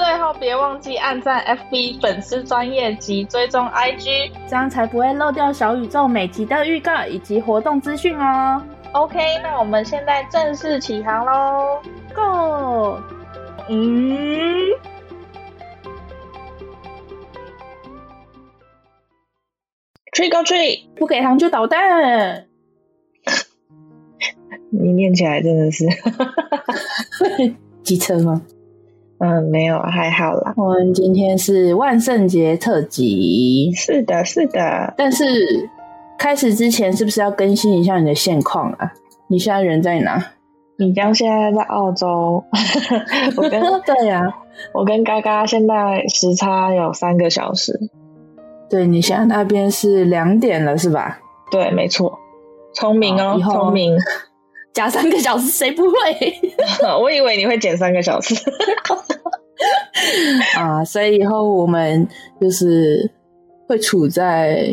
最后，别忘记按赞 FB 粉丝专页及追踪 IG，这样才不会漏掉小宇宙每集的预告以及活动资讯哦。OK，那我们现在正式起航喽，Go！嗯，Trick or treat，不给糖就捣蛋。你念起来真的是 机车吗？嗯，没有，还好啦。我们今天是万圣节特辑，是的，是的。但是开始之前，是不是要更新一下你的现况啊？你现在人在哪？你刚现在在澳洲。我跟对呀、啊，我跟嘎嘎现在时差有三个小时。对，你现在那边是两点了，是吧？对，没错。聪明哦，聪明。加三个小时，谁不会？我以为你会减三个小时 啊，所以以后我们就是会处在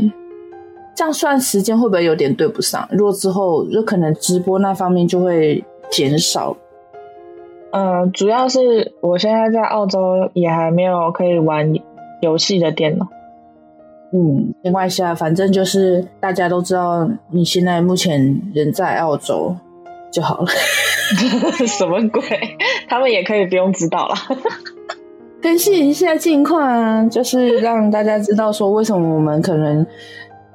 这样算时间会不会有点对不上？如果之后就可能直播那方面就会减少。呃，主要是我现在在澳洲也还没有可以玩游戏的电脑。嗯，没关系啊，反正就是大家都知道你现在目前人在澳洲。就好了，什么鬼？他们也可以不用知道了。更新一下近况啊，就是让大家知道说为什么我们可能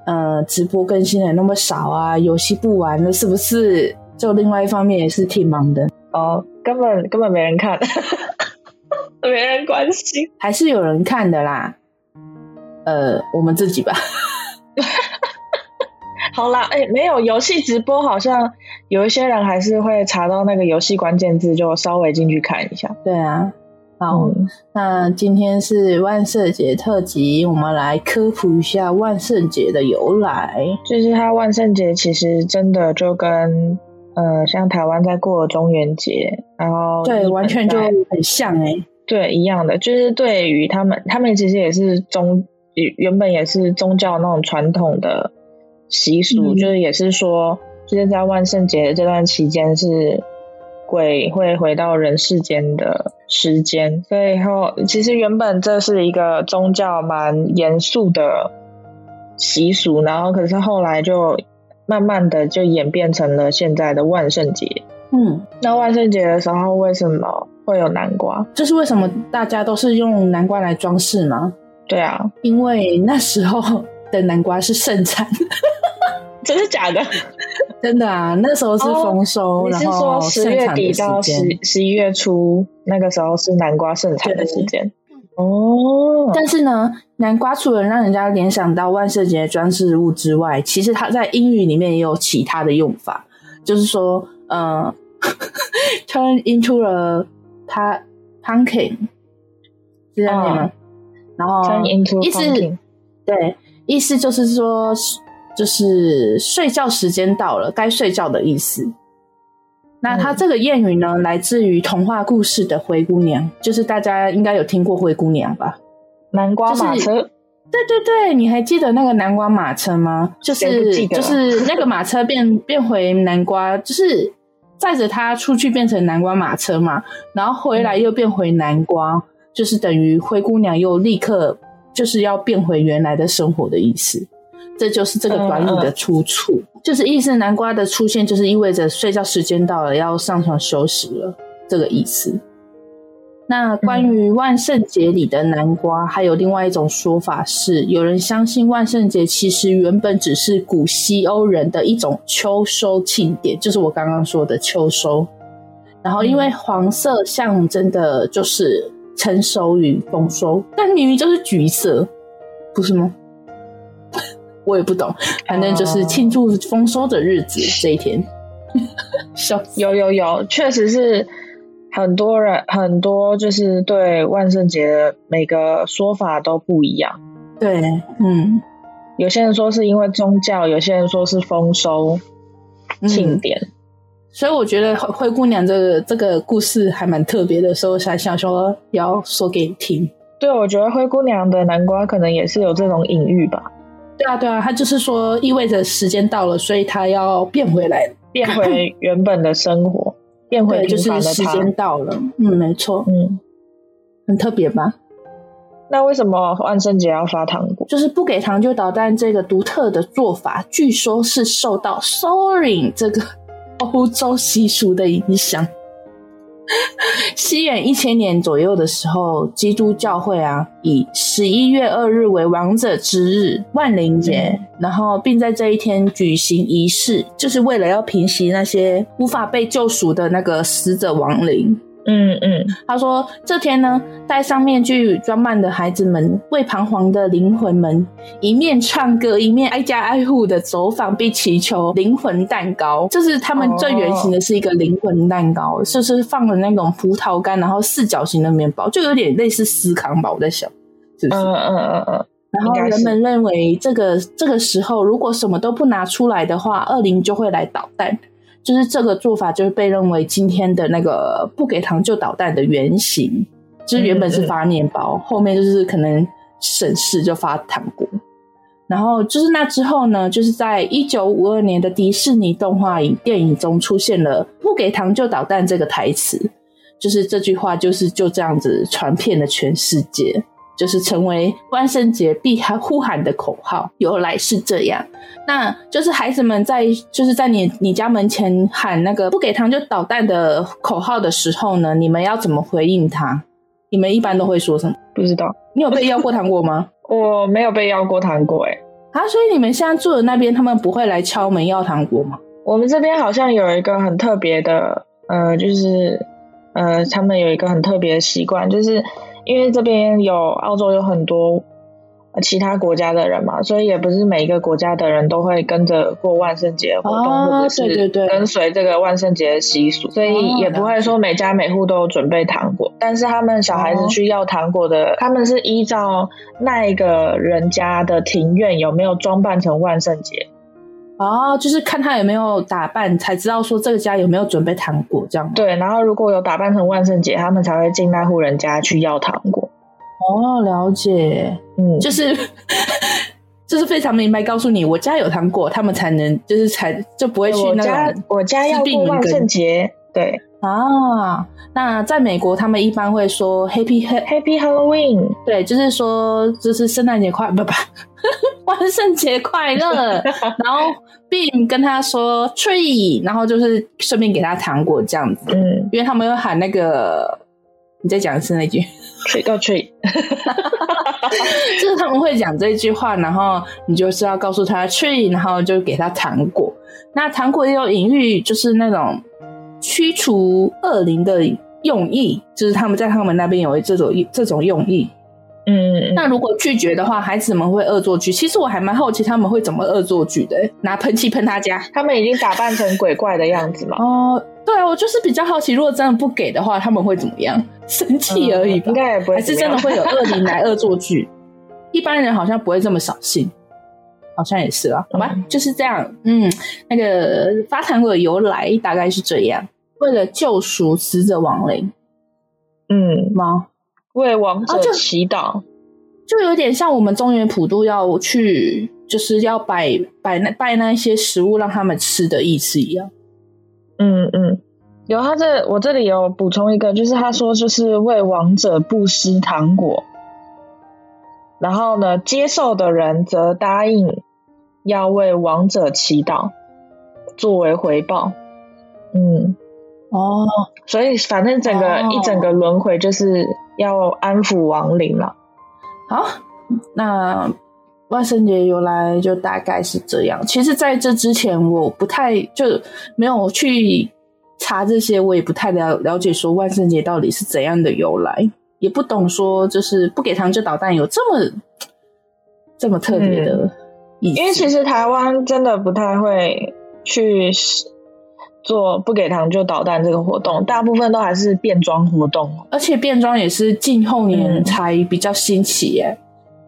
呃直播更新的那么少啊，游戏不玩了，是不是？就另外一方面也是挺忙的哦，根本根本没人看，没人关心，还是有人看的啦。呃，我们自己吧。好啦，哎、欸，没有游戏直播，好像有一些人还是会查到那个游戏关键字，就稍微进去看一下。对啊，好，嗯、那今天是万圣节特辑，我们来科普一下万圣节的由来。就是它万圣节其实真的就跟呃，像台湾在过中元节，然后对，完全就很像哎、欸，对，一样的，就是对于他们，他们其实也是宗原本也是宗教那种传统的。习俗就是也是说，就是在万圣节的这段期间是鬼会回到人世间的时间，所以后其实原本这是一个宗教蛮严肃的习俗，然后可是后来就慢慢的就演变成了现在的万圣节。嗯，那万圣节的时候为什么会有南瓜？这是为什么大家都是用南瓜来装饰吗？对啊，因为那时候的南瓜是盛产。真的假的？真的啊！那时候是丰收，然后十月底到十十一月初，那个时候是南瓜盛产的时间。哦，但是呢，南瓜除了让人家联想到万圣节装饰物之外，其实它在英语里面也有其他的用法，就是说，呃，turn into a pumpkin，是这样念吗？然后 turn into a pumpkin，对，意思就是说。就是睡觉时间到了，该睡觉的意思。那它这个谚语呢，来自于童话故事的《灰姑娘》，就是大家应该有听过灰姑娘吧？南瓜马车，就是，对对对，你还记得那个南瓜马车吗？就是就是那个马车变 变回南瓜，就是载着它出去变成南瓜马车嘛，然后回来又变回南瓜，嗯、就是等于灰姑娘又立刻就是要变回原来的生活的意思。这就是这个短语的出处，嗯嗯、就是意思南瓜的出现，就是意味着睡觉时间到了，要上床休息了，这个意思。那关于万圣节里的南瓜，还有另外一种说法是，有人相信万圣节其实原本只是古西欧人的一种秋收庆典，就是我刚刚说的秋收。然后因为黄色象征的就是成熟与丰收，但明明就是橘色，不是吗？我也不懂，反正就是庆祝丰收的日子这一天。有有有，确实是很多人很多，就是对万圣节的每个说法都不一样。对，嗯，有些人说是因为宗教，有些人说是丰收庆典。嗯所以我觉得灰姑娘这个这个故事还蛮特别的，所以才想说要说给你听。对，我觉得灰姑娘的南瓜可能也是有这种隐喻吧。对啊，对啊，他就是说意味着时间到了，所以他要变回来，变回原本的生活，变回就是时间到了。嗯，没错，嗯，很特别吧？那为什么万圣节要发糖果？就是不给糖就捣蛋这个独特的做法，据说是受到 “sorry” 这个。欧洲习俗的影响。西元一千年左右的时候，基督教会啊，以十一月二日为王者之日，万灵节，嗯、然后并在这一天举行仪式，就是为了要平息那些无法被救赎的那个死者亡灵。嗯嗯，他说这天呢，戴上面具装扮的孩子们为彷徨的灵魂们一面唱歌，一面挨家挨户的走访，并祈求灵魂蛋糕。就是他们最原型的是一个灵魂蛋糕，哦、就是放了那种葡萄干，然后四角形的面包，就有点类似司康吧。我在想，是不是？嗯嗯嗯嗯。然后人们认为这个这个时候，如果什么都不拿出来的话，恶灵就会来捣蛋。就是这个做法，就是被认为今天的那个不给糖就捣蛋的原型。就是原本是发面包，后面就是可能省事就发糖果。然后就是那之后呢，就是在一九五二年的迪士尼动画影电影中出现了“不给糖就捣蛋”这个台词，就是这句话就是就这样子传遍了全世界。就是成为万圣节必喊呼喊的口号，由来是这样。那就是孩子们在就是在你你家门前喊那个不给糖就捣蛋的口号的时候呢，你们要怎么回应他？你们一般都会说什么？不知道。你有被要过糖果吗？我没有被要过糖果，哎。啊，所以你们现在住的那边，他们不会来敲门要糖果吗？我们这边好像有一个很特别的，呃，就是呃，他们有一个很特别的习惯，就是。因为这边有澳洲有很多其他国家的人嘛，所以也不是每一个国家的人都会跟着过万圣节活动，哦、或者是跟随这个万圣节的习俗，所以也不会说每家每户都有准备糖果。哦、但是他们小孩子去要糖果的，哦、他们是依照那一个人家的庭院有没有装扮成万圣节。哦，就是看他有没有打扮，才知道说这个家有没有准备糖果这样。对，然后如果有打扮成万圣节，他们才会进那户人家去要糖果。哦，了解，嗯，就是 就是非常明白告诉你，我家有糖果，他们才能就是才就不会去那家我家要过万圣节。对。啊，那在美国他们一般会说 Happy Happy Halloween，对，就是说就是圣诞节快不不。万圣节快乐，然后并跟他说 tree，然后就是顺便给他糖果这样子，嗯，因为他们有喊那个，你再讲一次那句。Tree or tree，就是他们会讲这句话，然后你就是要告诉他 tree，然后就给他糖果。那糖果也有隐喻，就是那种驱除恶灵的用意，就是他们在他们那边有这种这种用意。嗯，那如果拒绝的话，孩子们会恶作剧。其实我还蛮好奇他们会怎么恶作剧的，拿喷漆喷他家。他们已经打扮成鬼怪的样子了？哦、呃，对啊，我就是比较好奇，如果真的不给的话，他们会怎么样？生气而已吧，应该也不会。还是真的会有恶灵来恶作剧？一般人好像不会这么扫兴，好像也是啊。好吧，嗯、就是这样。嗯，那个发糖果的由来大概是这样，为了救赎死者亡灵。嗯，吗？为亡者祈祷，啊，就，就有点像我们中原普渡要去，就是要摆摆那拜那些食物让他们吃的意思一样。嗯嗯，有他这我这里有补充一个，就是他说就是为亡者布施糖果，然后呢，接受的人则答应要为亡者祈祷作为回报。嗯，哦，所以反正整个、哦、一整个轮回就是。要安抚亡灵了。好，那万圣节由来就大概是这样。其实，在这之前，我不太就没有去查这些，我也不太了了解说万圣节到底是怎样的由来，也不懂说就是不给糖就捣蛋有这么这么特别的意思。嗯，因为其实台湾真的不太会去。做不给糖就捣蛋这个活动，大部分都还是变装活动，而且变装也是近后年才比较兴起耶。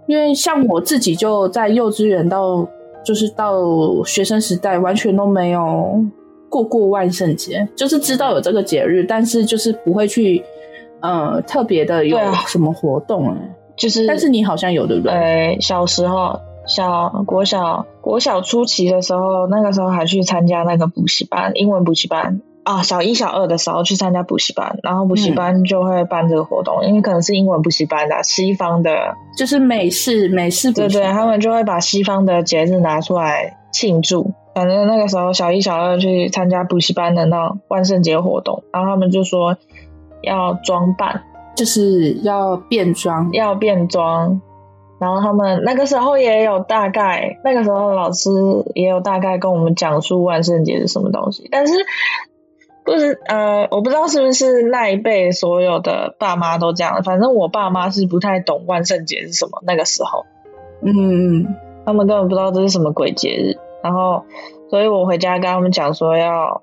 因为像我自己就在幼稚园到就是到学生时代，完全都没有过过万圣节，就是知道有这个节日，但是就是不会去呃特别的有什么活动哎、欸，就是但是你好像有对不对？呃，小时候小国小国小初期的时候，那个时候还去参加那个补习班，英文补习班。啊、哦，小一、小二的时候去参加补习班，然后补习班就会办这个活动，嗯、因为可能是英文补习班的西方的，就是美式美式对对，他们就会把西方的节日拿出来庆祝。反正那个时候小一、小二去参加补习班的那种万圣节活动，然后他们就说要装扮，就是要变装，要变装。然后他们那个时候也有大概，那个时候老师也有大概跟我们讲述万圣节是什么东西，但是。不是呃，我不知道是不是那一辈所有的爸妈都这样，反正我爸妈是不太懂万圣节是什么。那个时候，嗯，他们根本不知道这是什么鬼节日。然后，所以我回家跟他们讲说要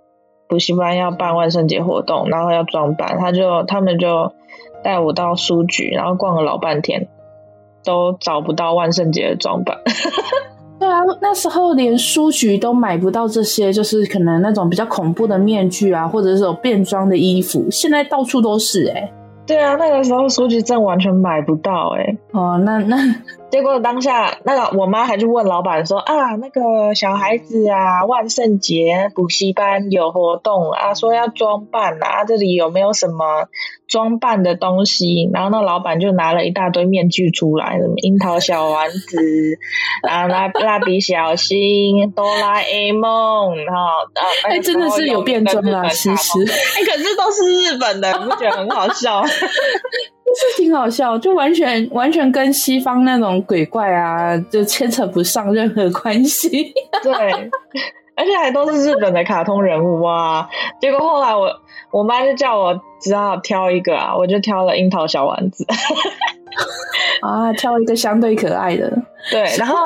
补习班要办万圣节活动，然后要装扮，他就他们就带我到书局，然后逛了老半天，都找不到万圣节的装扮。对啊，那时候连书局都买不到这些，就是可能那种比较恐怖的面具啊，或者是有变装的衣服，现在到处都是哎、欸。对啊，那个时候书局真完全买不到哎、欸。哦，那那结果当下那个我妈还去问老板说啊，那个小孩子啊，万圣节补习班有活动啊，说要装扮啊，这里有没有什么？装扮的东西，然后那老板就拿了一大堆面具出来，什么樱桃小丸子，然后蜡蜡笔小新、哆啦 A 梦，然后啊，哎、欸，真的是有变装啊，其实，哎、欸，可是都是日本的，你不觉得很好笑？是挺好笑，就完全完全跟西方那种鬼怪啊，就牵扯不上任何关系。对，而且还都是日本的卡通人物哇！结果后来我。我妈就叫我只好挑一个啊，我就挑了樱桃小丸子，啊，挑一个相对可爱的。对，然后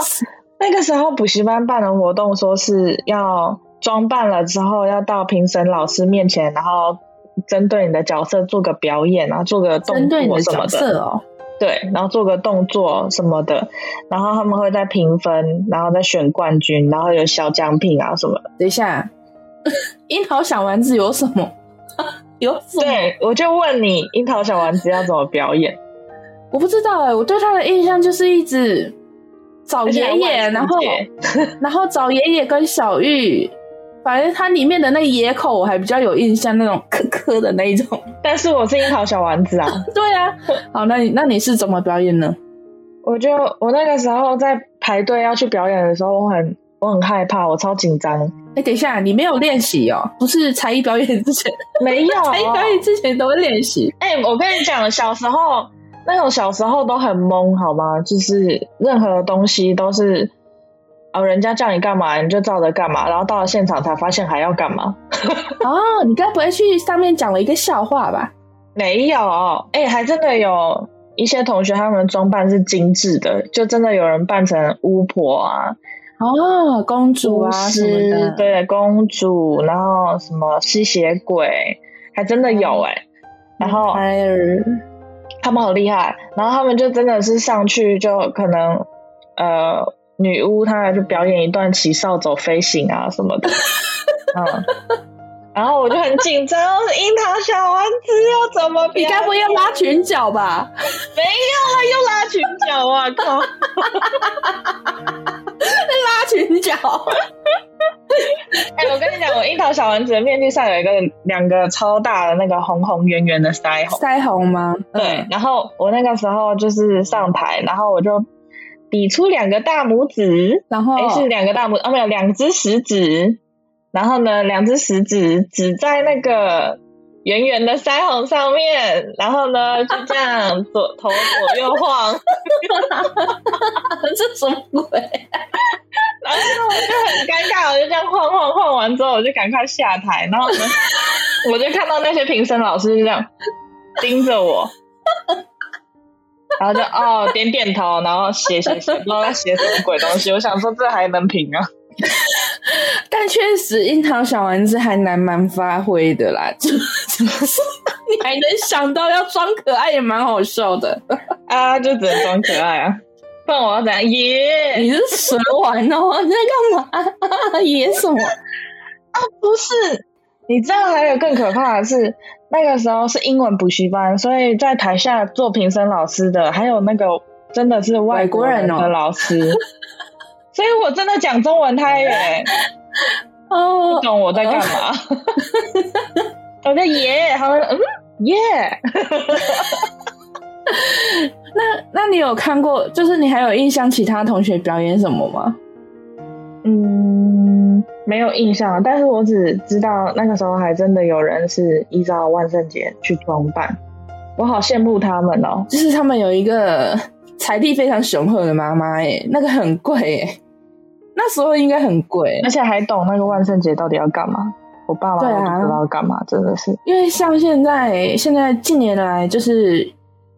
那个时候补习班办的活动，说是要装扮了之后要到评审老师面前，然后针对你的角色做个表演啊，做个动作什么的。针对你的哦。对，然后做个动作什么的，然后他们会再评分，然后再选冠军，然后有小奖品啊什么的。等一下，樱桃小丸子有什么？有什么？对，我就问你，樱桃小丸子要怎么表演？我不知道哎、欸，我对他的印象就是一直找爷爷，然后然后找爷爷跟小玉，反正它里面的那个野口我还比较有印象，那种磕磕的那一种。但是我是樱桃小丸子啊，对啊。好，那你那你是怎么表演呢？我就我那个时候在排队要去表演的时候，我很我很害怕，我超紧张。哎、欸，等一下，你没有练习哦？不是才艺表演之前没有，才艺表演之前都会练习。哎、欸，我跟你讲，小时候那种小时候都很懵，好吗？就是任何东西都是哦，人家叫你干嘛你就照着干嘛，然后到了现场才发现还要干嘛。哦，你该不会去上面讲了一个笑话吧？没有，哎、欸，还真的有一些同学他们装扮是精致的，就真的有人扮成巫婆啊。哦，公主啊什么的，对，公主，然后什么吸血鬼，还真的有哎、欸，然后他们好厉害，然后他们就真的是上去就可能呃女巫她就表演一段骑扫帚飞行啊什么的，嗯，然后我就很紧张，樱桃小丸子要怎么？你该不要拉裙角吧？没有啊，又拉裙角啊！靠！拉裙角，哎、欸，我跟你讲，我樱桃小丸子的面具上有一个两个超大的那个红红圆圆的腮红，腮红吗？对。然后我那个时候就是上台，然后我就比出两个大拇指，然后、欸、是两个大拇，啊没有，两只食指，然后呢，两只食指指在那个。圆圆的腮红上面，然后呢，就这样左头左右晃，这什么鬼？然后我就很尴尬，我就这样晃晃晃完之后，我就赶快下台，然后呢，我就看到那些评审老师就这样盯着我，然后就哦点点头，然后写写写，不知道在写什么鬼东西。我想说这还能评啊？但确实，樱桃小丸子还蛮蛮发挥的啦，就就 是你还能想到要装可爱，也蛮好笑的啊，就只能装可爱啊。不然我要怎样耶？你是蛇丸哦？你在干嘛？耶什么？啊，不是，你知道还有更可怕的是，那个时候是英文补习班，所以在台下做评审老师的，还有那个真的是外国人的老师，所以我真的讲中文他也哦，不懂我在干嘛？我在耶，好，嗯，耶。那那你有看过？就是你还有印象其他同学表演什么吗？嗯，没有印象，但是我只知道那个时候还真的有人是依照万圣节去装扮，我好羡慕他们哦。就是他们有一个财力非常雄厚的妈妈，哎，那个很贵，哎，那时候应该很贵，而且还懂那个万圣节到底要干嘛。我爸妈都不知道要干嘛，真的是。因为像现在，现在近年来就是。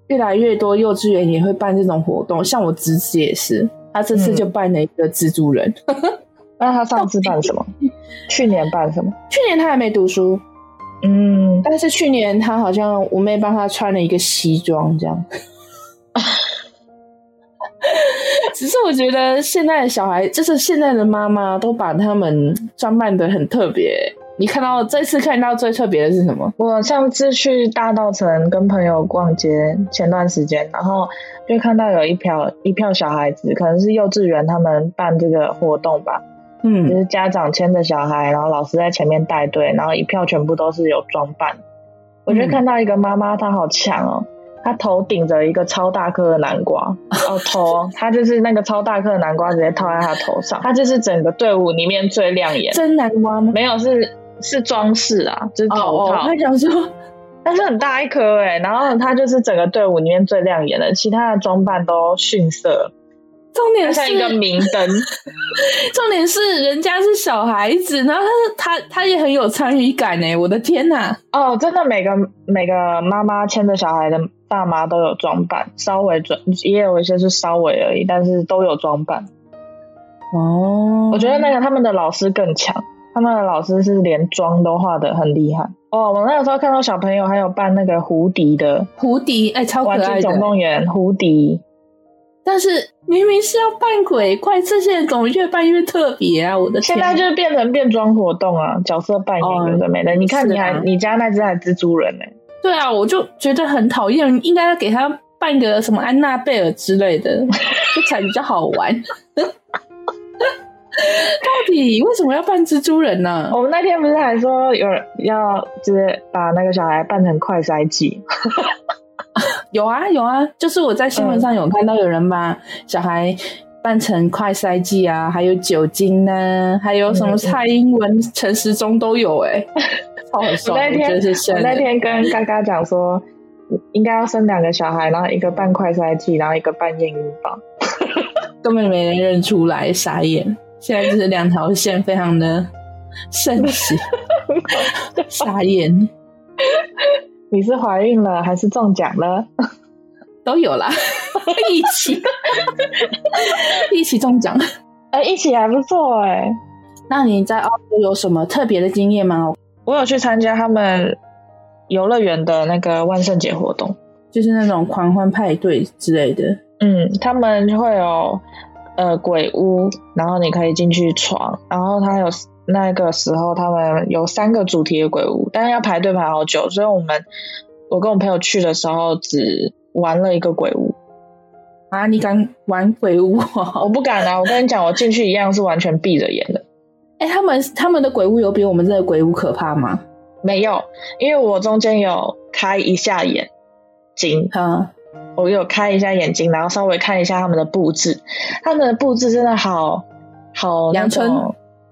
越来越多幼稚园也会办这种活动，像我侄子也是，他这次就办了一个蜘蛛人。那、嗯、他上次办什么？去年办什么？去年他还没读书，嗯，但是去年他好像我妹帮他穿了一个西装，这样。只是我觉得现在的小孩，就是现在的妈妈，都把他们装扮的很特别。你看到这次看到最特别的是什么？我上次去大稻城跟朋友逛街，前段时间，然后就看到有一票一票小孩子，可能是幼稚园他们办这个活动吧，嗯，就是家长牵着小孩，然后老师在前面带队，然后一票全部都是有装扮。我觉得看到一个妈妈，她好强哦，她头顶着一个超大颗的南瓜，哦头，她就是那个超大颗的南瓜直接套在她头上，她就是整个队伍里面最亮眼。真南瓜吗？没有是。是装饰啊，就是头套。我、哦哦、想说，但是很大一颗哎，然后她就是整个队伍里面最亮眼的，其他的装扮都逊色。重点是像一个明灯。重点是人家是小孩子，然后他他他也很有参与感哎，我的天哪！哦，真的每个每个妈妈牵着小孩的爸妈都有装扮，稍微装也有一些是稍微而已，但是都有装扮。哦，我觉得那个他们的老师更强。他们的老师是连妆都画的很厉害哦！我那个时候看到小朋友还有扮那个胡迪的胡迪，哎、欸，超可爱的！玩具总动员胡迪，但是明明是要扮鬼怪，这些人怎么越扮越特别啊！我的天，现在就是变成变装活动啊，角色扮演有的没的。哦、你看，你还、啊、你家那只还蜘蛛人呢、欸？对啊，我就觉得很讨厌，应该要给他扮个什么安娜贝尔之类的，这才比较好玩。到底为什么要扮蜘蛛人呢、啊？我们那天不是还说有人要就是把那个小孩扮成快筛剂？有啊有啊，就是我在新闻上有看到有人把小孩扮成快筛剂啊，还有酒精呢、啊，还有什么蔡英文、陈时中都有哎、欸，超好笑。我那天我那天跟嘎嘎讲说，应该要生两个小孩，然后一个扮快筛剂，然后一个扮验孕棒，根本没人认出来，傻眼。现在就是两条线，非常的神奇，傻眼。你是怀孕了还是中奖了？都有啦，一起，一起中奖。哎、欸，一起还不错哎、欸。那你在澳洲有什么特别的经验吗？我有去参加他们游乐园的那个万圣节活动，就是那种狂欢派对之类的。嗯，他们就会有。呃，鬼屋，然后你可以进去闯，然后他有那个时候他们有三个主题的鬼屋，但是要排队排好久，所以我们我跟我朋友去的时候只玩了一个鬼屋。啊，你敢玩鬼屋？我不敢啊！我跟你讲，我进去一样是完全闭着眼的。哎、欸，他们他们的鬼屋有比我们这个鬼屋可怕吗？没有，因为我中间有开一下眼睛。嗯。我有开一下眼睛，然后稍微看一下他们的布置，他们的布置真的好好阳春，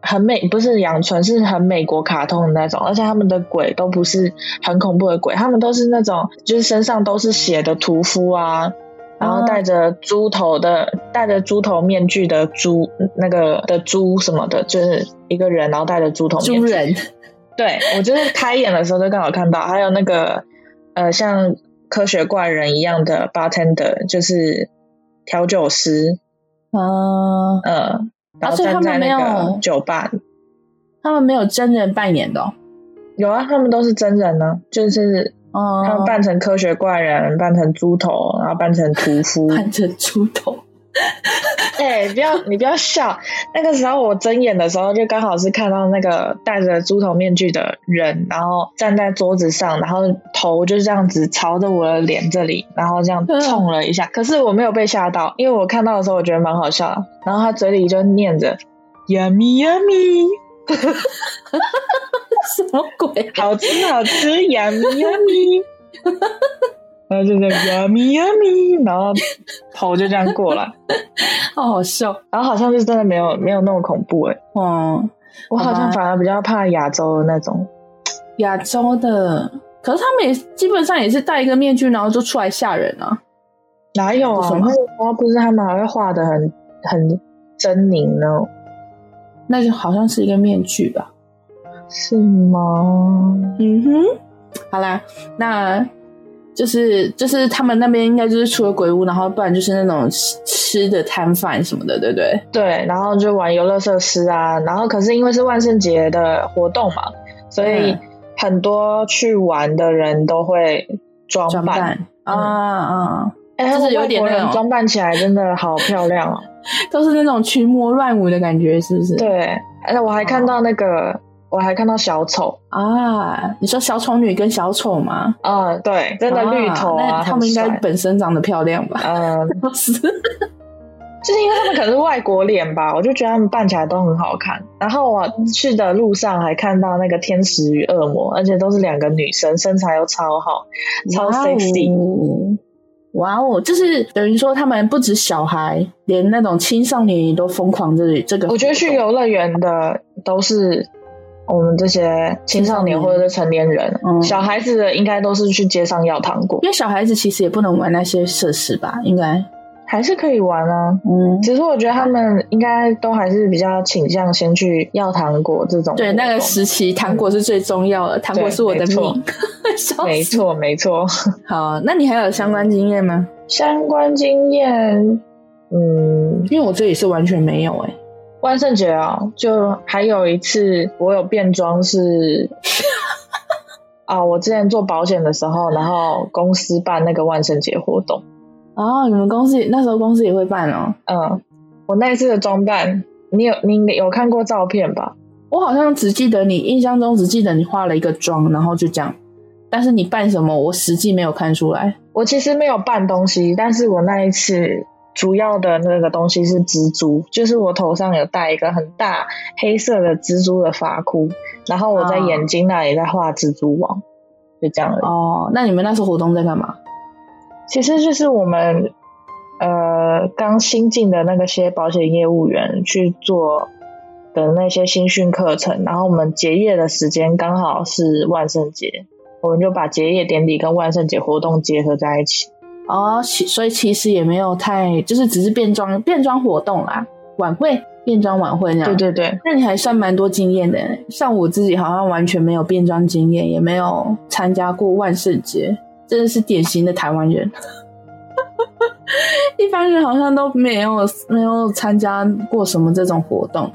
很美，不是阳春，是很美国卡通的那种，而且他们的鬼都不是很恐怖的鬼，他们都是那种就是身上都是血的屠夫啊，然后戴着猪头的，戴着猪头面具的猪，那个的猪什么的，就是一个人，然后戴着猪头面具。猪人，对，我就是开眼的时候就刚好看到，还有那个呃像。科学怪人一样的 bartender 就是调酒师，嗯嗯，然后站在那个酒吧，他们没有真人扮演的。哦，有啊，他们都是真人呢，就是他们扮成科学怪人，扮成猪头，然后扮成屠 夫，扮成猪头，哎、欸，不要你不要笑。那个时候我睁眼的时候，就刚好是看到那个戴着猪头面具的人，然后站在桌子上，然后头就这样子朝着我的脸这里，然后这样冲了一下。可是我没有被吓到，因为我看到的时候我觉得蛮好笑的。然后他嘴里就念着 “yummy yummy”，什么鬼？好吃好吃，yummy yummy。然后就在 yummy yummy，然后头就这样过来，好好笑。然后好像是真的没有没有那么恐怖哎。嗯，我好像反而比较怕亚洲的那种。亚洲的，可是他们也基本上也是戴一个面具，然后就出来吓人啊。哪有啊？那个不是他们还会画的很很狰狞呢？那就好像是一个面具吧？是吗？嗯哼。好啦，那。就是就是他们那边应该就是除了鬼屋，然后不然就是那种吃的摊贩什么的，对不对？对，然后就玩游乐设施啊，然后可是因为是万圣节的活动嘛，所以很多去玩的人都会装扮，啊啊！哎、嗯，就是有点那种装扮起来真的好漂亮哦，都是那种群魔乱舞的感觉，是不是？对，而且我还看到那个。哦我还看到小丑啊！你说小丑女跟小丑吗？啊，对，真的绿头啊，他们应该本身长得漂亮吧？嗯，是，就是因为他们可能是外国脸吧，我就觉得他们扮起来都很好看。然后我去的路上还看到那个天使与恶魔，而且都是两个女生，身材又超好，超 sexy。哇哦，就是等于说他们不止小孩，连那种青少年都疯狂这里这个。我觉得去游乐园的都是。我们这些青少年或者是成年人，嗯、小孩子的应该都是去街上要糖果，因为小孩子其实也不能玩那些设施吧？应该还是可以玩啊。嗯，其实我觉得他们应该都还是比较倾向先去要糖果这种。对，那个时期糖果是最重要的，嗯、糖果是我的命。没错，没错。好，那你还有相关经验吗？相关经验，嗯，因为我这里是完全没有哎、欸。万圣节啊，就还有一次我有变装是啊，我之前做保险的时候，然后公司办那个万圣节活动哦，你们公司那时候公司也会办哦。嗯，我那一次的装扮，你有你有看过照片吧？我好像只记得你印象中只记得你化了一个妆，然后就这样，但是你扮什么，我实际没有看出来。我其实没有扮东西，但是我那一次。主要的那个东西是蜘蛛，就是我头上有戴一个很大黑色的蜘蛛的发箍，然后我在眼睛那里在画蜘蛛网，就这样而已。哦，那你们那时候活动在干嘛？其实就是我们呃刚新进的那个些保险业务员去做的那些新训课程，然后我们结业的时间刚好是万圣节，我们就把结业典礼跟万圣节活动结合在一起。哦，其所以其实也没有太，就是只是变装变装活动啦，晚会变装晚会那样。对对对，那你还算蛮多经验的。像我自己好像完全没有变装经验，也没有参加过万圣节，真的是典型的台湾人。一般人好像都没有没有参加过什么这种活动。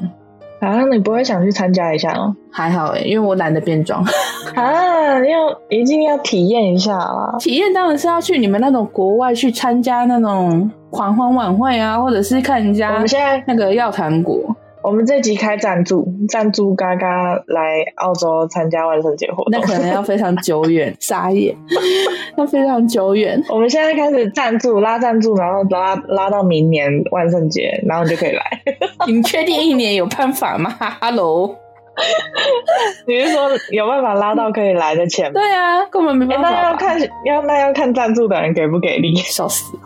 啊，你不会想去参加一下哦？还好诶，因为我懒得变装。啊，要一定要体验一下啦！体验当然是要去你们那种国外去参加那种狂欢晚会啊，或者是看人家我们现在那个药糖果。我们这集开赞助，赞助嘎嘎来澳洲参加万圣节活动，那可能要非常久远，傻眼，那非常久远。我们现在开始赞助，拉赞助，然后拉拉到明年万圣节，然后你就可以来。你确定一年有办法吗？Hello，你是说有办法拉到可以来的钱吗？对啊，根本没办法、欸。那要看要那要看赞助的人给不给力，笑死。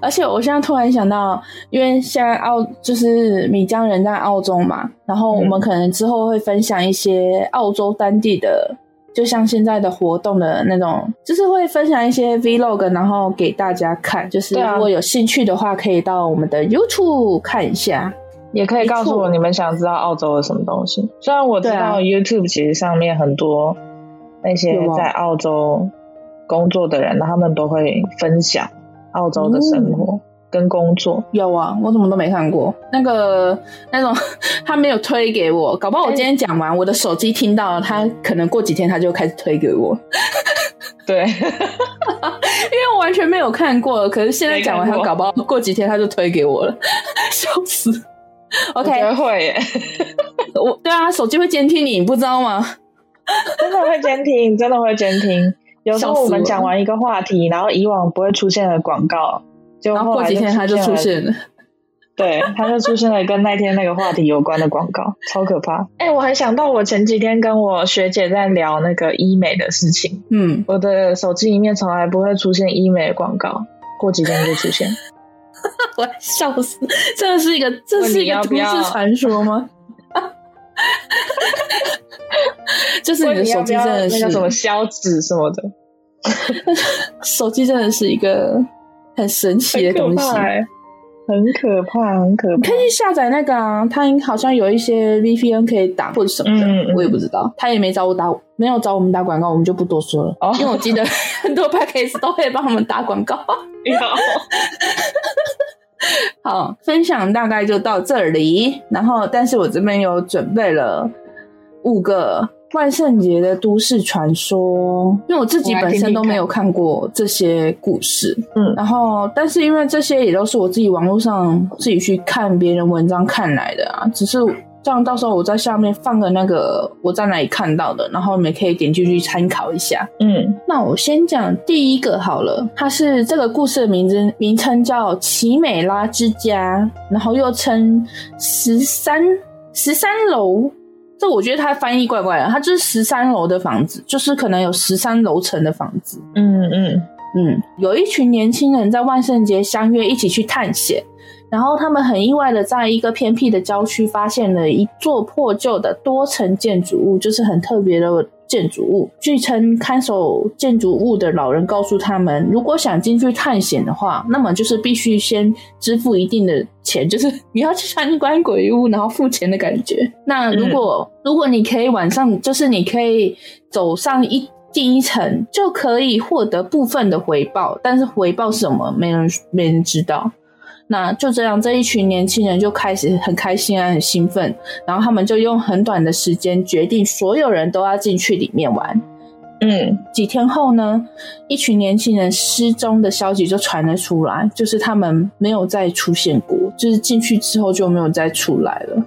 而且我现在突然想到，因为现在澳就是米江人在澳洲嘛，然后我们可能之后会分享一些澳洲当地的，嗯、就像现在的活动的那种，就是会分享一些 Vlog，然后给大家看。就是如果有兴趣的话，可以到我们的 YouTube 看一下，也可以告诉我你们想知道澳洲的什么东西。虽然我知道 YouTube 其实上面很多那些在澳洲工作的人，他们都会分享。澳洲的生活跟工作、嗯、有啊，我怎么都没看过。那个 那种，他没有推给我，搞不好我今天讲完，欸、我的手机听到了，他可能过几天他就开始推给我。对，因为我完全没有看过，可是现在讲完，他搞不好过几天他就推给我了，笑死。OK，会耶，我对啊，手机会监听你，你不知道吗？真的会监听，真的会监听。有时候我们讲完一个话题，然后以往不会出现的广告，就然后过几天它就出现了。对，它就出现了跟那天那个话题有关的广告，超可怕。哎、欸，我还想到我前几天跟我学姐在聊那个医美的事情。嗯，我的手机里面从来不会出现医美的广告，过几天就出现。我笑死，这是一个这是一个都市传说吗？就是你的手机真的是那个什么消脂什么的，手机真的是一个很神奇的东西，很可怕，很可怕。你可以下载那个啊，它好像有一些 VPN 可以打或者什么的，嗯嗯我也不知道。他也没找我打，没有找我们打广告，我们就不多说了。哦，因为我记得很多 p a c k a g e 都会帮我们打广告。好，分享大概就到这里。然后，但是我这边有准备了五个万圣节的都市传说，因为我自己本身都没有看过这些故事。嗯，然后，但是因为这些也都是我自己网络上自己去看别人文章看来的啊，只是。这样到时候我在下面放个那个我在哪里看到的，然后你们可以点进去参考一下。嗯，那我先讲第一个好了，它是这个故事的名字名称叫奇美拉之家，然后又称十三十三楼。这我觉得他翻译怪怪的，他就是十三楼的房子，就是可能有十三楼层的房子。嗯嗯嗯，有一群年轻人在万圣节相约一起去探险。然后他们很意外的在一个偏僻的郊区发现了一座破旧的多层建筑物，就是很特别的建筑物。据称，看守建筑物的老人告诉他们，如果想进去探险的话，那么就是必须先支付一定的钱，就是 你要去参观鬼屋，然后付钱的感觉。那如果、嗯、如果你可以晚上，就是你可以走上一第一层，就可以获得部分的回报，但是回报是什么，没人没人知道。那就这样，这一群年轻人就开始很开心啊，很兴奋。然后他们就用很短的时间决定，所有人都要进去里面玩。嗯，几天后呢，一群年轻人失踪的消息就传了出来，就是他们没有再出现过，就是进去之后就没有再出来了。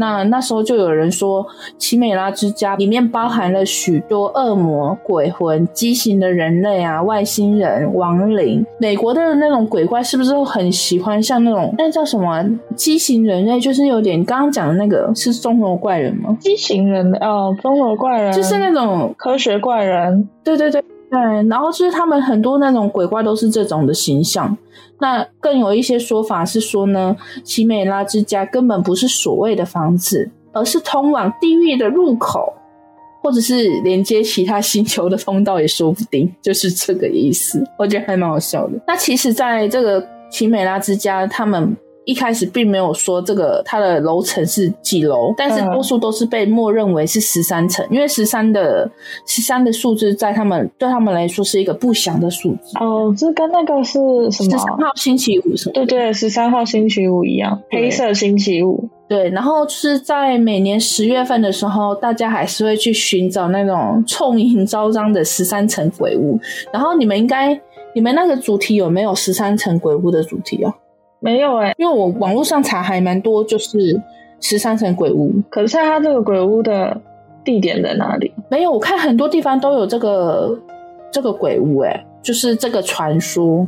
那那时候就有人说，奇美拉之家里面包含了许多恶魔、鬼魂、畸形的人类啊、外星人、亡灵。美国的那种鬼怪是不是很喜欢像那种那叫什么畸形人类？就是有点刚刚讲的那个是综合怪人吗？畸形人哦，综合怪人就是那种科学怪人。对对对。对，然后就是他们很多那种鬼怪都是这种的形象。那更有一些说法是说呢，奇美拉之家根本不是所谓的房子，而是通往地狱的入口，或者是连接其他星球的通道也说不定，就是这个意思。我觉得还蛮好笑的。那其实，在这个奇美拉之家，他们。一开始并没有说这个它的楼层是几楼，但是多数都是被默认为是十三层，因为十三的十三的数字在他们对他们来说是一个不祥的数字。哦，这跟那个是什么？十三号星期五什么？对对，十三号星期五一样，黑色星期五。对，然后就是在每年十月份的时候，大家还是会去寻找那种臭名昭彰的十三层鬼屋。然后你们应该，你们那个主题有没有十三层鬼屋的主题啊？没有哎、欸，因为我网络上查还蛮多，就是十三层鬼屋。可是它这个鬼屋的地点在哪里？没有，我看很多地方都有这个这个鬼屋、欸，哎，就是这个传说，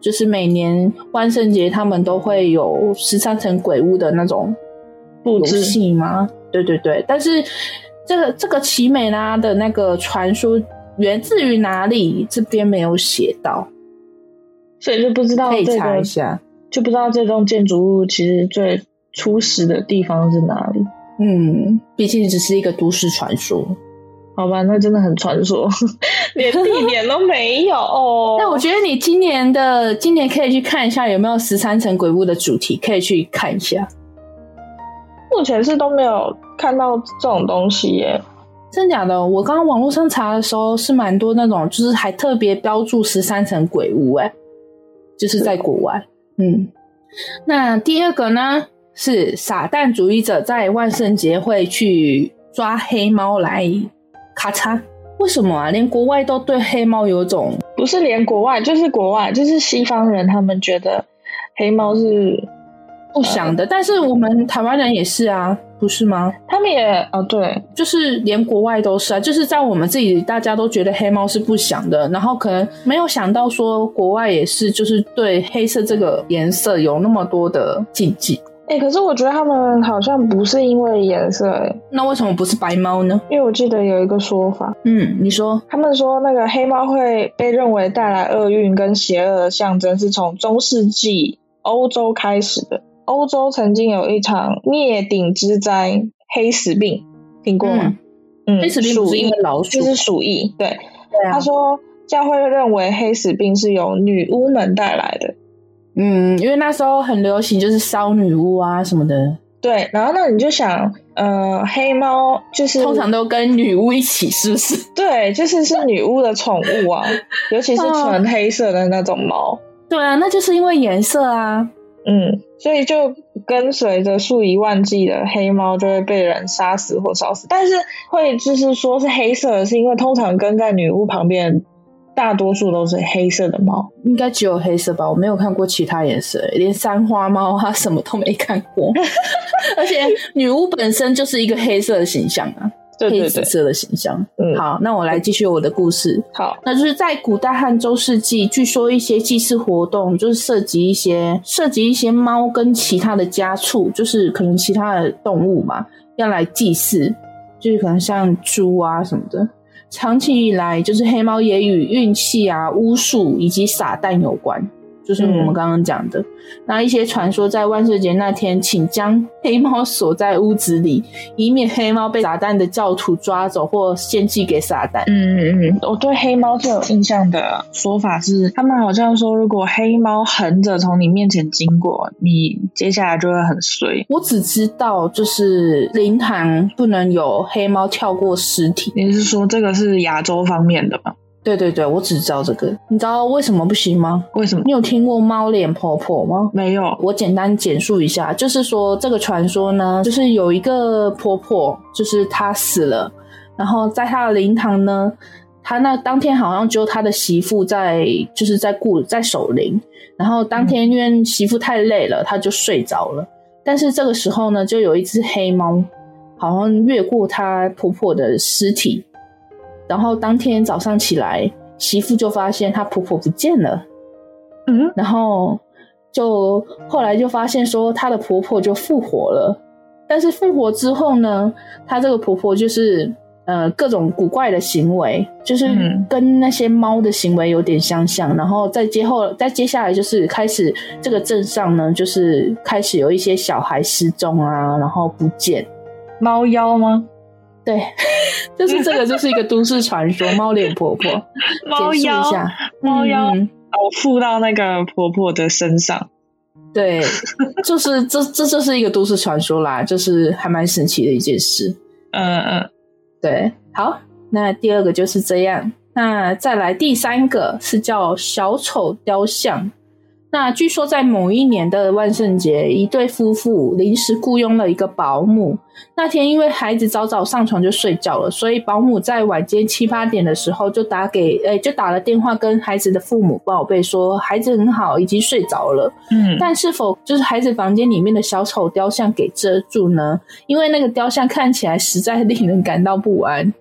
就是每年万圣节他们都会有十三层鬼屋的那种游戏吗？对对对，但是这个这个奇美拉的那个传说源自于哪里？这边没有写到，所以就不知道、这个、可以查一下。就不知道这栋建筑物其实最初始的地方是哪里。嗯，毕竟只是一个都市传说，好吧，那真的很传说，连地点都没有。那我觉得你今年的今年可以去看一下有没有十三层鬼屋的主题，可以去看一下。目前是都没有看到这种东西耶，真假的？我刚刚网络上查的时候是蛮多那种，就是还特别标注十三层鬼屋，哎，就是在国外。嗯，那第二个呢，是撒旦主义者在万圣节会去抓黑猫来咔嚓，为什么啊？连国外都对黑猫有种，不是连国外，就是国外，就是西方人，他们觉得黑猫是不想的。呃、但是我们台湾人也是啊，不是吗？他们也哦，对，就是连国外都是啊，就是在我们自己大家都觉得黑猫是不想的，然后可能没有想到说国外也是，就是对黑色这个颜色有那么多的禁忌。哎、欸，可是我觉得他们好像不是因为颜色、那为什么不是白猫呢？因为我记得有一个说法，嗯，你说，他们说那个黑猫会被认为带来厄运跟邪恶的象征，是从中世纪欧洲开始的。欧洲曾经有一场灭顶之灾——黑死病，听过吗？嗯，嗯黑死病不是因为老鼠，就是鼠疫。对，对啊、他说教会认为黑死病是由女巫们带来的。嗯，因为那时候很流行，就是烧女巫啊什么的。对，然后那你就想，呃，黑猫就是通常都跟女巫一起，是不是？对，就是是女巫的宠物啊，尤其是 纯黑色的那种猫。对啊，那就是因为颜色啊。嗯，所以就跟随着数以万计的黑猫就会被人杀死或烧死，但是会就是说是黑色的，是因为通常跟在女巫旁边。大多数都是黑色的猫，应该只有黑色吧？我没有看过其他颜色，连三花猫它什么都没看过。而且女巫本身就是一个黑色的形象啊，黑紫色的形象。嗯，好，那我来继续我的故事。好，那就是在古代汉中世纪，据说一些祭祀活动就是涉及一些涉及一些猫跟其他的家畜，就是可能其他的动物嘛，要来祭祀，就是可能像猪啊什么的。长期以来，就是黑猫也与运气啊、巫术以及撒旦有关。就是我们刚刚讲的，嗯、那一些传说，在万圣节那天，请将黑猫锁在屋子里，以免黑猫被撒旦的教徒抓走或献祭给撒旦。嗯嗯嗯，我对黑猫最有印象的说法是，他们好像说，如果黑猫横着从你面前经过，你接下来就会很衰。我只知道，就是灵堂不能有黑猫跳过尸体。你是说这个是亚洲方面的吗？对对对，我只知道这个。你知道为什么不行吗？为什么？你有听过猫脸婆婆吗？没有。我简单简述一下，就是说这个传说呢，就是有一个婆婆，就是她死了，然后在她的灵堂呢，她那当天好像只有她的媳妇在，就是在顾在守灵，然后当天因为媳妇太累了，她就睡着了。但是这个时候呢，就有一只黑猫，好像越过她婆婆的尸体。然后当天早上起来，媳妇就发现她婆婆不见了。嗯，然后就后来就发现说她的婆婆就复活了，但是复活之后呢，她这个婆婆就是呃各种古怪的行为，就是跟那些猫的行为有点相像。然后再接后再接下来就是开始这个镇上呢，就是开始有一些小孩失踪啊，然后不见。猫妖吗？对，就是这个，就是一个都市传说。猫脸婆婆，猫妖，猫妖，我附到那个婆婆的身上。对，就是这，这就是一个都市传说啦，就是还蛮神奇的一件事。嗯嗯，对，好，那第二个就是这样。那再来第三个是叫小丑雕像。那据说在某一年的万圣节，一对夫妇临时雇佣了一个保姆。那天因为孩子早早上床就睡觉了，所以保姆在晚间七八点的时候就打给，诶、欸，就打了电话跟孩子的父母报备说孩子很好，已经睡着了。嗯，但是否就是孩子房间里面的小丑雕像给遮住呢？因为那个雕像看起来实在令人感到不安。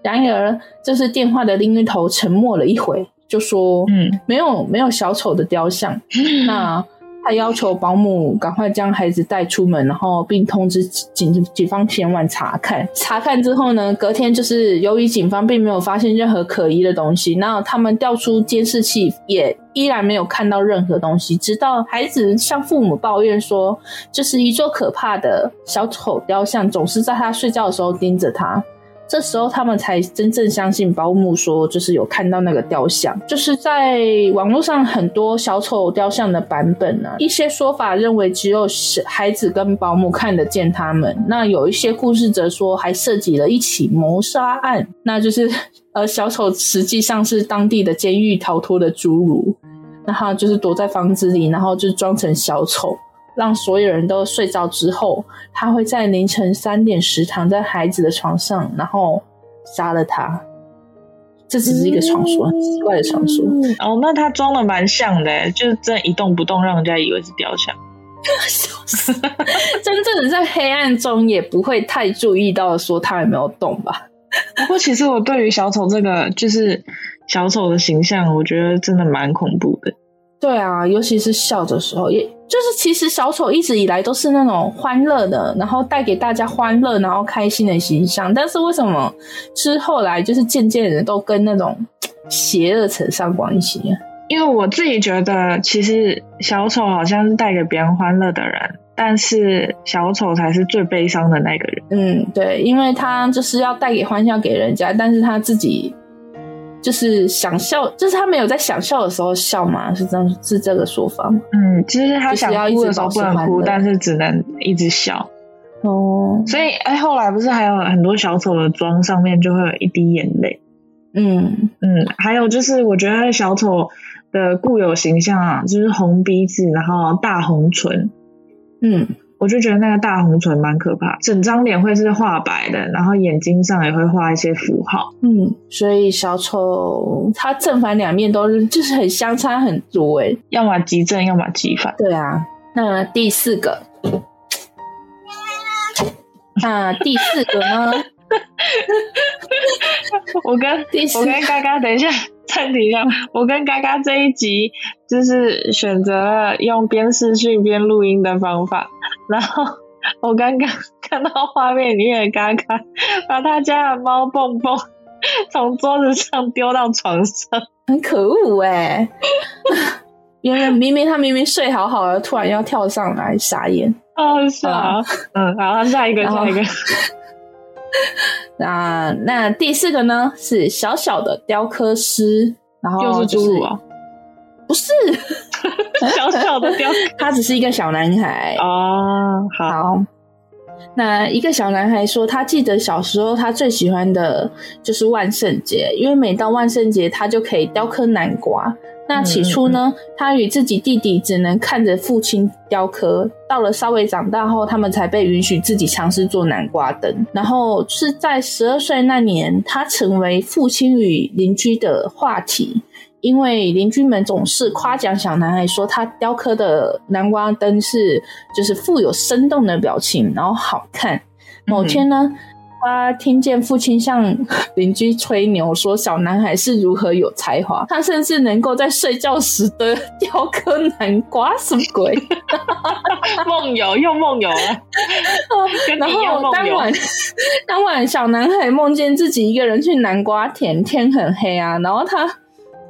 然而，就是电话的另一头沉默了一会。就说，嗯，没有没有小丑的雕像，嗯、那他要求保姆赶快将孩子带出门，然后并通知警警方前往查看。查看之后呢，隔天就是由于警方并没有发现任何可疑的东西，那他们调出监视器也依然没有看到任何东西，直到孩子向父母抱怨说，就是一座可怕的小丑雕像总是在他睡觉的时候盯着他。这时候他们才真正相信保姆说，就是有看到那个雕像。就是在网络上很多小丑雕像的版本呢、一些说法认为只有孩子跟保姆看得见他们。那有一些故事则说还涉及了一起谋杀案，那就是呃小丑实际上是当地的监狱逃脱的侏儒，然后就是躲在房子里，然后就装成小丑。让所有人都睡着之后，他会在凌晨三点时躺在孩子的床上，然后杀了他。这只是一个传说，很奇怪的传说。哦，那他装的蛮像的，就是真一动不动，让人家以为是雕像。真正的在黑暗中也不会太注意到说他有没有动吧。不过，其实我对于小丑这个就是小丑的形象，我觉得真的蛮恐怖的。对啊，尤其是笑的时候，也就是其实小丑一直以来都是那种欢乐的，然后带给大家欢乐，然后开心的形象。但是为什么是后来就是渐渐的都跟那种邪恶扯上关系？因为我自己觉得，其实小丑好像是带给别人欢乐的人。但是小丑才是最悲伤的那个人。嗯，对，因为他就是要带给欢笑给人家，但是他自己就是想笑，就是他没有在想笑的时候笑嘛，是这样，是这个说法吗？嗯，其实他想哭的时候不能哭，但是只能一直笑。哦，所以哎，后来不是还有很多小丑的妆上面就会有一滴眼泪。嗯嗯，还有就是我觉得小丑的固有形象啊，就是红鼻子，然后大红唇。嗯，我就觉得那个大红唇蛮可怕，整张脸会是画白的，然后眼睛上也会画一些符号。嗯，所以小丑他正反两面都是就是很相差很多诶，要么极正，要么极反。对啊，那第四个，那第四个呢？我跟第四，我跟嘎嘎，等一下。暂停一下，我跟嘎嘎这一集就是选择了用边视讯边录音的方法。然后 我刚刚 看到画面里面的嘎嘎把他家的猫蹦蹦从桌子上丢到床上，很可恶哎、欸！因为明明他明明睡好好的，突然要跳上来，傻眼。哦，傻啊，嗯，好，下一个，下一个。那那第四个呢？是小小的雕刻师，然后就是侏儒啊？不是，小小的雕刻，他只是一个小男孩哦。好，好，那一个小男孩说，他记得小时候他最喜欢的就是万圣节，因为每到万圣节，他就可以雕刻南瓜。那起初呢，他与自己弟弟只能看着父亲雕刻。到了稍微长大后，他们才被允许自己尝试做南瓜灯。然后是在十二岁那年，他成为父亲与邻居的话题，因为邻居们总是夸奖小男孩说他雕刻的南瓜灯是就是富有生动的表情，然后好看。某天呢，嗯他听见父亲向邻居吹牛，说小男孩是如何有才华，他甚至能够在睡觉时的雕刻南瓜，什么鬼？梦游又梦游了。然后当晚，当晚小男孩梦见自己一个人去南瓜田，天很黑啊，然后他，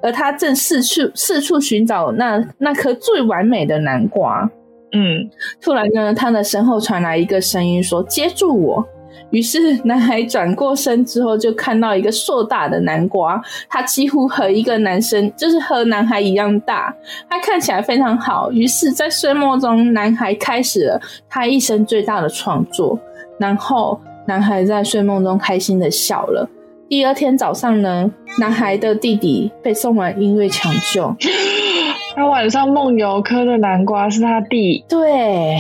而他正四处四处寻找那那颗最完美的南瓜。嗯，突然呢，他的身后传来一个声音说：“接住我。”于是，男孩转过身之后，就看到一个硕大的南瓜，它几乎和一个男生，就是和男孩一样大，它看起来非常好。于是，在睡梦中，男孩开始了他一生最大的创作。然后，男孩在睡梦中开心的笑了。第二天早上呢，男孩的弟弟被送往医院抢救。他晚上梦游磕的南瓜是他弟。对。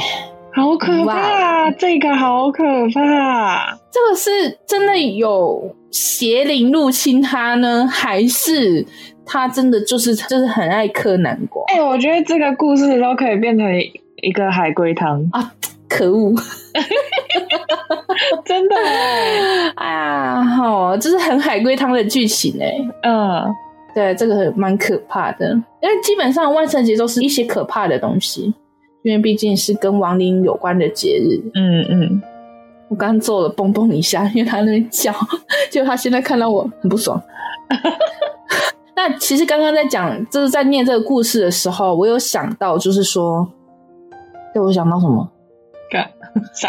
好可怕.这个好可怕。这个是真的有邪灵入侵他呢，还是他真的就是就是很爱嗑南瓜？哎、欸，我觉得这个故事都可以变成一个海龟汤啊！可恶，真的哎呀，好，这是很海龟汤的剧情哎。嗯，对，这个蛮可怕的，因为基本上万圣节都是一些可怕的东西。因为毕竟是跟亡灵有关的节日，嗯嗯，我刚刚做了蹦蹦一下，因为他那边叫，结果他现在看到我很不爽。那其实刚刚在讲，就是在念这个故事的时候，我有想到，就是说，对我想到什么？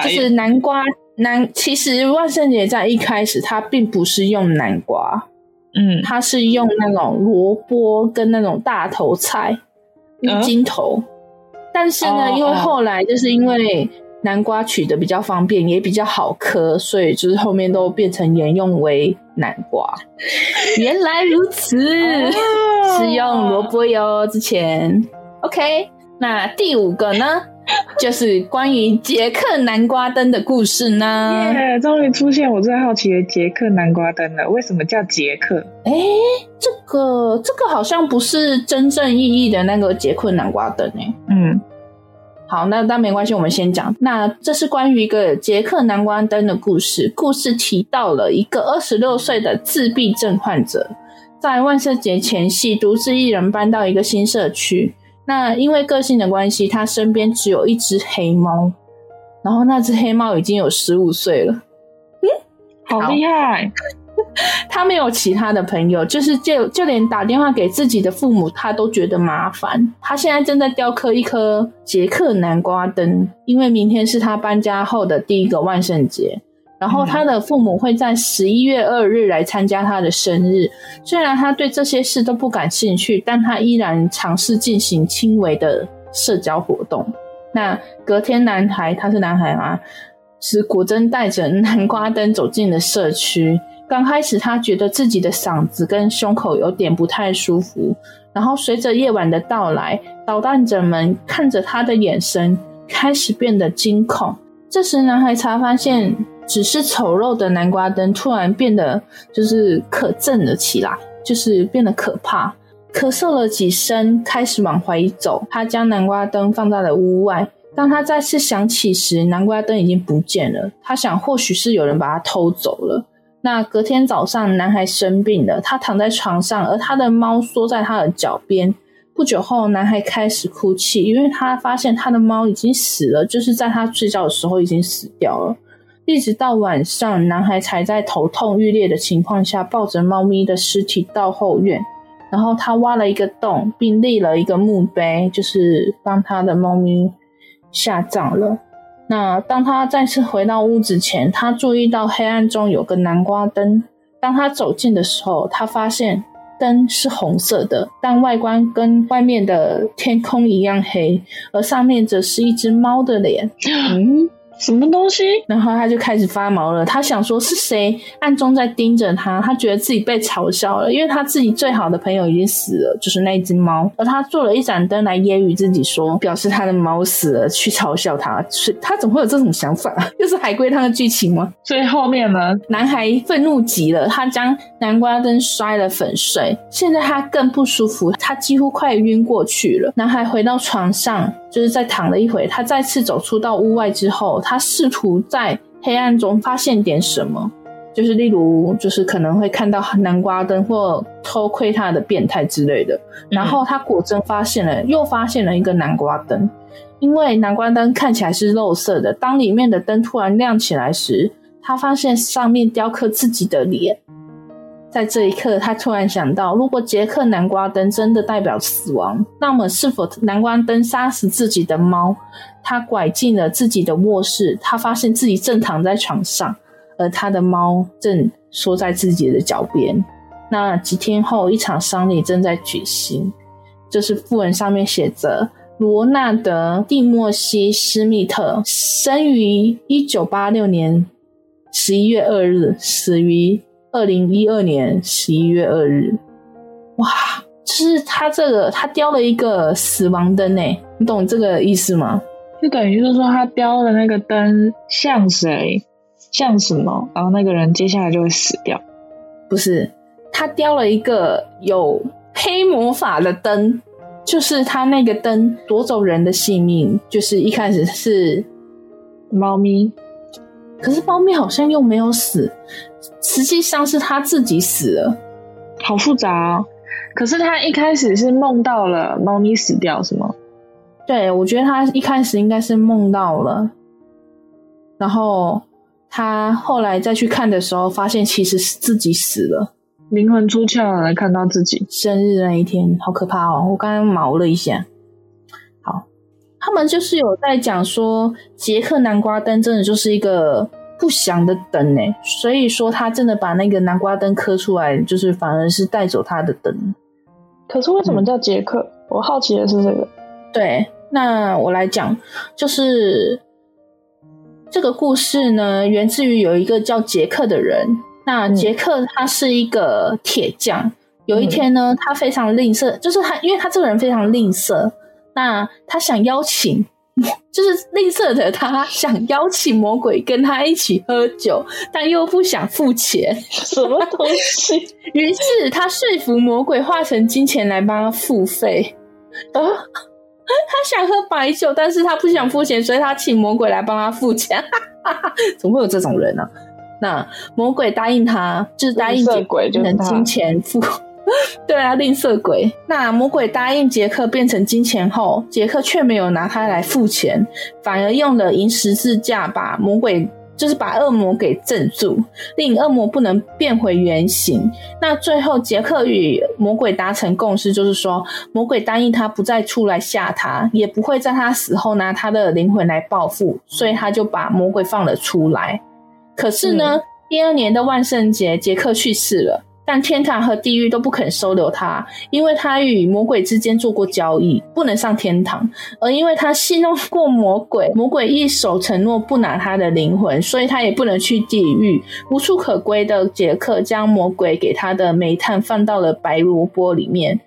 就是南瓜南，其实万圣节在一开始，它并不是用南瓜，嗯，它是用那种萝卜跟那种大头菜、乌金头。嗯但是呢，因为后来就是因为南瓜取得比较方便，也比较好嗑，所以就是后面都变成沿用为南瓜。原来如此，是用萝卜哟。之前，OK，那第五个呢？就是关于杰克南瓜灯的故事呢。耶，终于出现我最好奇的杰克南瓜灯了。为什么叫杰克？哎，这个这个好像不是真正意义的那个杰克南瓜灯诶。嗯，好，那那没关系，我们先讲。那这是关于一个杰克南瓜灯的故事。故事提到了一个二十六岁的自闭症患者，在万圣节前夕独自一人搬到一个新社区。那因为个性的关系，他身边只有一只黑猫，然后那只黑猫已经有十五岁了，嗯，好厉害。他没有其他的朋友，就是就就连打电话给自己的父母，他都觉得麻烦。他现在正在雕刻一颗杰克南瓜灯，因为明天是他搬家后的第一个万圣节。然后他的父母会在十一月二日来参加他的生日。虽然他对这些事都不感兴趣，但他依然尝试进行轻微的社交活动。那隔天，男孩他是男孩吗？是果真带着南瓜灯走进了社区。刚开始，他觉得自己的嗓子跟胸口有点不太舒服。然后随着夜晚的到来，捣蛋者们看着他的眼神开始变得惊恐。这时，男孩才发现。只是丑陋的南瓜灯突然变得就是可憎了起来，就是变得可怕。咳嗽了几声，开始往回走。他将南瓜灯放在了屋外。当他再次想起时，南瓜灯已经不见了。他想，或许是有人把它偷走了。那隔天早上，男孩生病了，他躺在床上，而他的猫缩在他的脚边。不久后，男孩开始哭泣，因为他发现他的猫已经死了，就是在他睡觉的时候已经死掉了。一直到晚上，男孩才在头痛欲裂的情况下，抱着猫咪的尸体到后院，然后他挖了一个洞，并立了一个墓碑，就是帮他的猫咪下葬了。那当他再次回到屋子前，他注意到黑暗中有个南瓜灯。当他走近的时候，他发现灯是红色的，但外观跟外面的天空一样黑，而上面则是一只猫的脸。嗯。什么东西？然后他就开始发毛了。他想说是谁 暗中在盯着他？他觉得自己被嘲笑了，因为他自己最好的朋友已经死了，就是那只猫。而他做了一盏灯来揶揄自己说，表示他的猫死了，去嘲笑他。是他怎么会有这种想法？又是海龟汤的剧情吗？所以后面呢？男孩愤怒极了，他将南瓜灯摔了粉碎。现在他更不舒服，他几乎快晕过去了。男孩回到床上。就是在躺了一会，他再次走出到屋外之后，他试图在黑暗中发现点什么，就是例如，就是可能会看到南瓜灯或偷窥他的变态之类的。然后他果真发现了，又发现了一个南瓜灯，因为南瓜灯看起来是肉色的。当里面的灯突然亮起来时，他发现上面雕刻自己的脸。在这一刻，他突然想到，如果杰克南瓜灯真的代表死亡，那么是否南瓜灯杀死自己的猫？他拐进了自己的卧室，他发现自己正躺在床上，而他的猫正缩在自己的脚边。那几天后，一场丧礼正在举行，就是訃闻上面写着：罗纳德·蒂莫西·施密特生于一九八六年十一月二日，死于。二零一二年十一月二日，哇，就是他这个，他雕了一个死亡灯诶，你懂这个意思吗？就等于就是说，他雕的那个灯像谁，像什么，然后那个人接下来就会死掉。不是，他雕了一个有黑魔法的灯，就是他那个灯夺走人的性命，就是一开始是猫咪。可是猫咪好像又没有死，实际上是他自己死了，好复杂哦。可是他一开始是梦到了猫咪死掉，是吗？对，我觉得他一开始应该是梦到了，然后他后来再去看的时候，发现其实是自己死了，灵魂出窍了，看到自己生日那一天，好可怕哦！我刚刚毛了一下。他们就是有在讲说，杰克南瓜灯真的就是一个不祥的灯诶，所以说他真的把那个南瓜灯磕出来，就是反而是带走他的灯。可是为什么叫杰克？嗯，我好奇的是这个。对，那我来讲，就是这个故事呢，源自于有一个叫杰克的人。那杰克他是一个铁匠，有一天呢，他非常吝啬，就是他，因为他这个人非常吝啬。那他想邀请 就是吝啬的他想邀请魔鬼跟他一起喝酒，但又不想付钱，什么东西？于是他说服魔鬼化成金钱来帮他付费。啊，他想喝白酒，但是他不想付钱，所以他请魔鬼来帮他付钱。怎么会有这种人呢、啊？那魔鬼答应他，就是答应杰克变成金钱付。对啊，吝啬鬼。那魔鬼答应杰克变成金钱后，杰克却没有拿它来付钱，反而用了银十字架把魔鬼，就是把恶魔给镇住，令恶魔不能变回原形。那最后，杰克与魔鬼达成共识，就是说，魔鬼答应他不再出来吓他，也不会在他死后拿他的灵魂来报复，所以他就把魔鬼放了出来。可是呢，嗯、第二年的万圣节，杰克去世了。但天堂和地狱都不肯收留他，因为他与魔鬼之间做过交易，不能上天堂。而因为他戏弄过魔鬼，魔鬼一手承诺不拿他的灵魂，所以他也不能去地狱。无处可归的杰克将魔鬼给他的煤炭放到了白萝卜里面，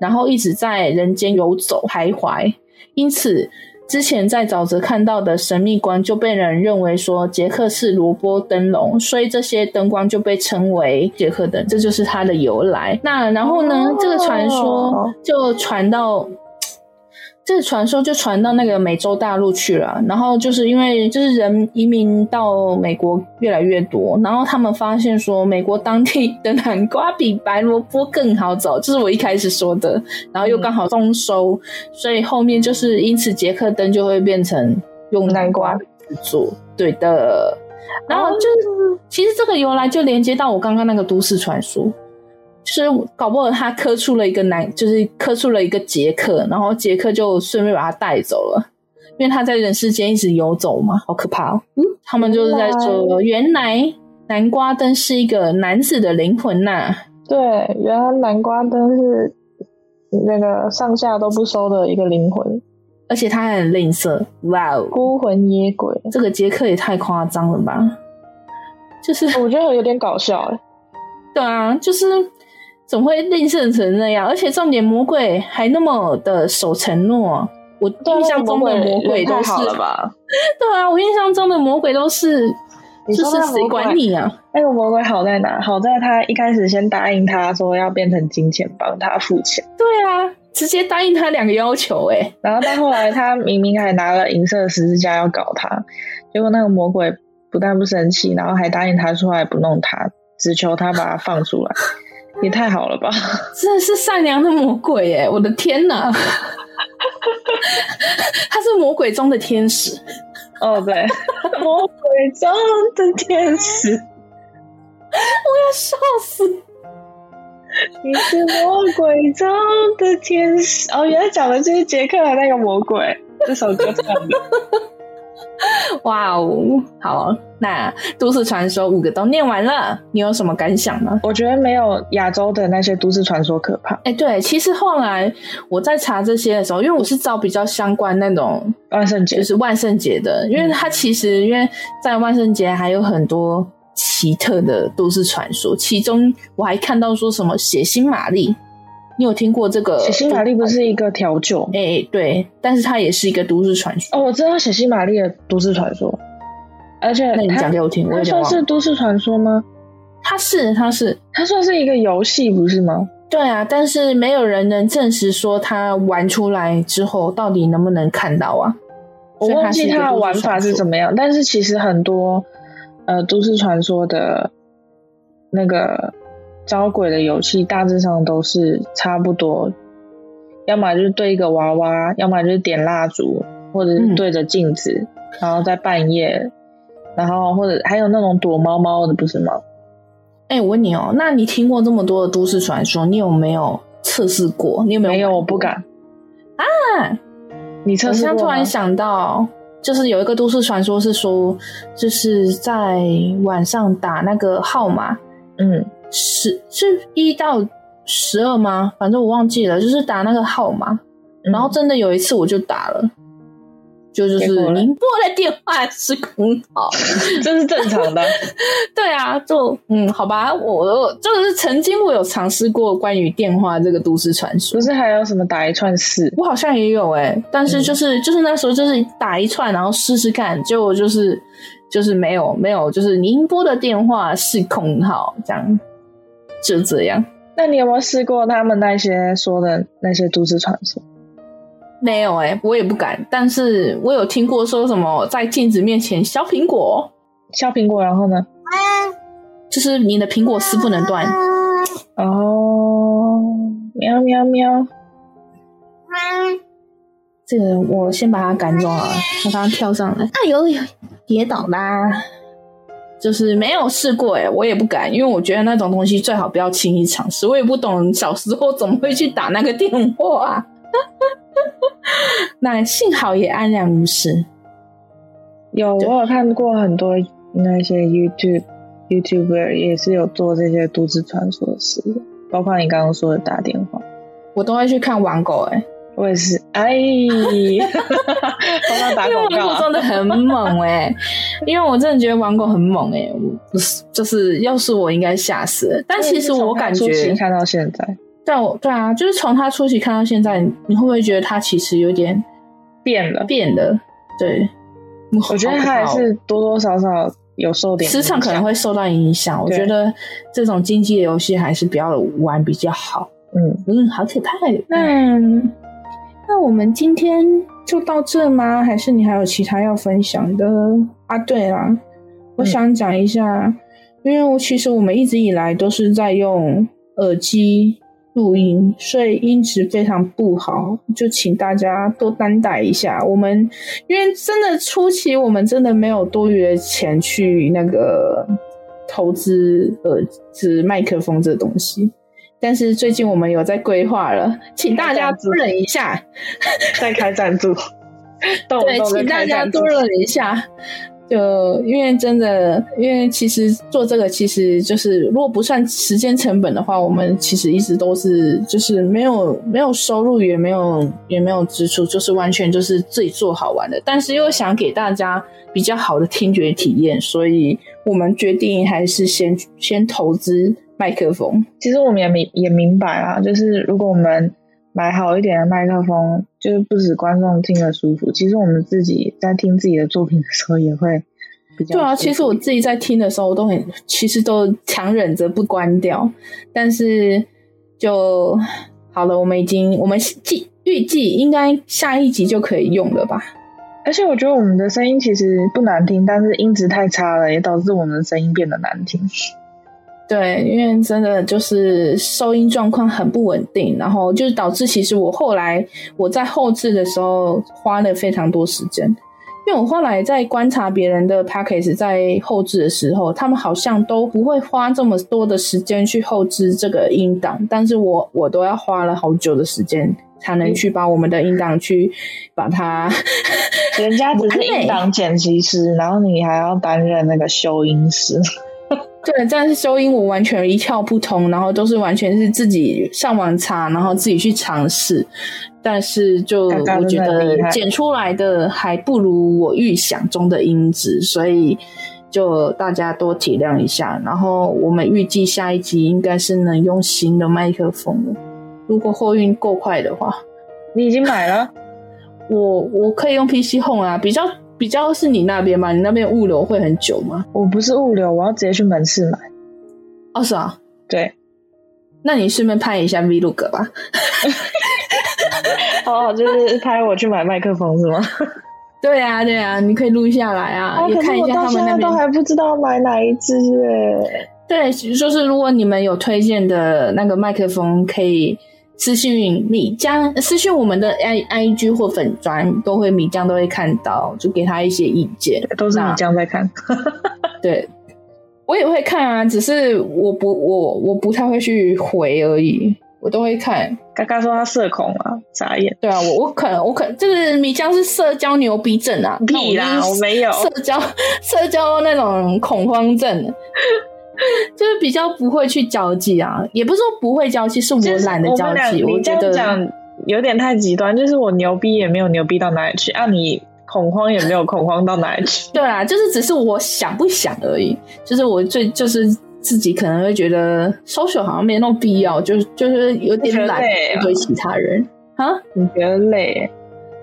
然后一直在人间游走徘徊。因此。之前在沼泽看到的神秘光就被人认为说杰克是萝卜灯笼，所以这些灯光就被称为杰克灯，这就是它的由来。那然后呢，这个传说就传到。这个传说就传到那个美洲大陆去了，然后就是因为就是人移民到美国越来越多，然后他们发现说美国当地的南瓜比白萝卜更好找，这是我一开始说的，然后又刚好丰收，所以后面就是因此杰克灯就会变成用南瓜制作，对的，然后就是其实这个由来就连接到我刚刚那个都市传说。就是搞不好他磕出了一个男，就是磕出了一个杰克，然后杰克就顺便把他带走了，因为他在人世间一直游走嘛，好可怕哦。嗯，他们就是在说，原来南瓜灯是一个男子的灵魂呐、啊。对，原来南瓜灯是那个上下都不收的一个灵魂，而且他还很吝啬。哇哦，孤魂野鬼，这个杰克也太夸张了吧？就是我觉得有点搞笑哎。对啊，就是。怎么会吝啬成那样？而且重点，魔鬼还那么的守承诺。我印象中的魔鬼都是，好了吧？对啊，我印象中的魔鬼都是，就是谁管你啊？那个魔鬼好在哪？好在他一开始先答应他说要变成金钱帮他付钱。对啊，直接答应他两个要求哎。然后到后来，他明明还拿了银色十字架要搞他，结果那个魔鬼不但不生气，然后还答应他出来不弄他，只求他把他放出来。也太好了吧！真的是善良的魔鬼耶！我的天哪，他是魔鬼中的天使。哦，对，魔鬼中的天使，我要笑死！你是魔鬼中的天使哦，原来讲的就是杰克的那个魔鬼，这首歌唱的。哇哦，好，那都市传说五个都念完了，你有什么感想吗？我觉得没有亚洲的那些都市传说可怕。哎、欸，对，其实后来我在查这些的时候，因为我是找比较相关那种万圣节，就是万圣节的，因为它其实因为在万圣节还有很多奇特的都市传说，其中我还看到说什么血腥玛丽。你有听过这个？血腥玛丽不是一个调酒？哎、欸，对，但是它也是一个都市传说。哦，我知道血腥玛丽的都市传说，而且那你讲给我听，我它算是都市传说吗？它是，它是，它算是一个游戏，不是吗？对啊，但是没有人能证实说它玩出来之后到底能不能看到啊。我忘记它的玩法是怎么样，但是其实很多呃都市传说的那个。招鬼的游戏大致上都是差不多，要么就是对一个娃娃，要么就是点蜡烛，或者是对着镜子，嗯、然后在半夜，然后或者还有那种躲猫猫的，不是吗？哎、欸，我问你哦，那你听过这么多的都市传说，你有没有测试过？你有没有？没有，我不敢啊！你测试过吗？我突然想到，就是有一个都市传说是说，就是在晚上打那个号码，嗯。十是一到十二吗？反正我忘记了，就是打那个号码。然后真的有一次我就打了，就就是您拨的电话是空号，这是正常的。对啊，就嗯，好吧，我就是曾经我有尝试过关于电话这个都市传说，不是还有什么打一串四？我好像也有哎、欸，但是就是、嗯、就是那时候就是打一串，然后试试看，结果就是就是没有没有，就是您拨的电话是空号，这样就这样。那你有没有试过他们那些说的那些都市传说？没有哎、欸，我也不敢。但是我有听过说什么在镜子面前削苹果，削苹果，然后呢？就是你的苹果丝不能断。哦，喵喵喵。这个我先把它赶走了。它刚刚跳上来，哎呦呦，跌倒啦！就是没有试过哎、欸，我也不敢，因为我觉得那种东西最好不要轻易尝试。我也不懂小时候怎么会去打那个电话啊。那幸好也安然无事。有，我有看过很多那些 YouTube YouTuber 也是有做这些都市传说的事，包括你刚刚说的打电话，我都会去看网狗、欸。哎，我也是。哎，帮他打广告，网狗真的很猛哎、欸！因为我真的觉得网狗很猛哎、欸，不是，就是要是我应该吓死了。但其实我感觉看到现在。对，对啊，就是从他初期看到现在，你会不会觉得他其实有点变了？变了，对。我觉得他还是多多少少有受点，磁场可能会受到影响。我觉得这种竞技游戏还是不要玩比较好。嗯嗯，好可怕。那那我们今天就到这吗？还是你还有其他要分享的？啊，对啦，我想讲一下，嗯、因为我其实我们一直以来都是在用耳机。录音，所以音质非常不好，就请大家多担待一下。我们因为真的初期，我们真的没有多余的钱去那个投资耳机麦克风这东西。但是最近我们有在规划了，请大家多忍一下，再开赞助。对，请大家多忍一下。就因为真的，因为其实做这个其实就是，如果不算时间成本的话，我们其实一直都是就是没有没有收入，也没有也没有支出，就是完全就是自己做好玩的。但是又想给大家比较好的听觉体验，所以我们决定还是先先投资麦克风。其实我们也明也明白啊，就是如果我们买好一点的麦克风，就是不止观众听得舒服，其实我们自己在听自己的作品的时候也会比较。对啊，其实我自己在听的时候都很，其实都强忍着不关掉，但是就好了。我们已经，我们计预计应该下一集就可以用了吧？而且我觉得我们的声音其实不难听，但是音质太差了，也导致我们的声音变得难听。对，因为真的就是收音状况很不稳定，然后就是导致其实我后来我在后置的时候花了非常多时间，因为我后来在观察别人的 Podcast 在后置的时候，他们好像都不会花这么多的时间去后置这个音档，但是我我都要花了好久的时间才能去把我们的音档去把它，人家只是音档剪辑师，然后你还要担任那个修音师。对，但是收音我完全一窍不通，然后都是完全是自己上网查，然后自己去尝试，但是就我觉得剪出来的还不如我预想中的音质，所以就大家多体谅一下。然后我们预计下一集应该是能用新的麦克风了，如果货运够快的话。你已经买了？我我可以用 PC Home 啊，比较。比较是你那边吗？你那边物流会很久吗？我不是物流，我要直接去门市买。哦，是啊，对。那你顺便拍一下 Vlog 吧。哦，就是拍我去买麦克风是吗？对啊，对啊，你可以录下来啊，哦、也看一下他们那边。都还不知道买哪一支哎。对，就是如果你们有推荐的那个麦克风，可以。私信米浆，私信我们的 i i g 或粉砖，都会米浆都会看到，就给他一些意见。都是米浆在看，对，我也会看啊，只是我不我我不太会去回而已，我都会看。嘎嘎说他社恐啊，眨眼。对啊，我我可能我可能就是米浆是社交牛逼症啊，屁啦，我没有社交 社交那种恐慌症。就是比较不会去交际啊，也不是说不会交际，是我懒得交际。我觉得讲有点太极端，就是我牛逼也没有牛逼到哪里去啊。你恐慌也没有恐慌到哪里去。对啊，就是只是我想不想而已。就是我最就是自己可能会觉得 social 好像没那么必要，就是就是有点懒对其他人啊。你觉得累？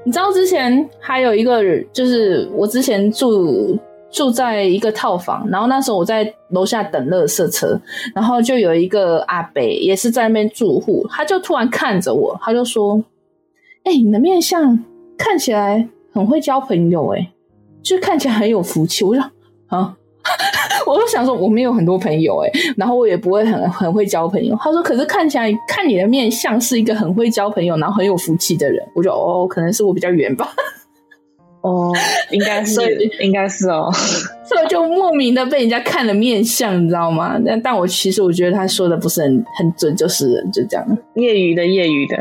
你知道之前还有一个，就是我之前住。住在一个套房，然后那时候我在楼下等垃圾车，然后就有一个阿伯也是在那边住户，他就突然看着我，他就说：“哎、你的面相看起来很会交朋友，哎，就看起来很有福气。”我说：“啊，我就想说我没有很多朋友，哎，然后我也不会很很会交朋友。”他说：“可是看起来看你的面相是一个很会交朋友，然后很有福气的人。”我就哦，可能是我比较圆吧。哦，应该是，应该是哦，所以我就莫名的被人家看了面相，你知道吗？但但我其实我觉得他说的不是很很准，就是就这样，业余的业余的，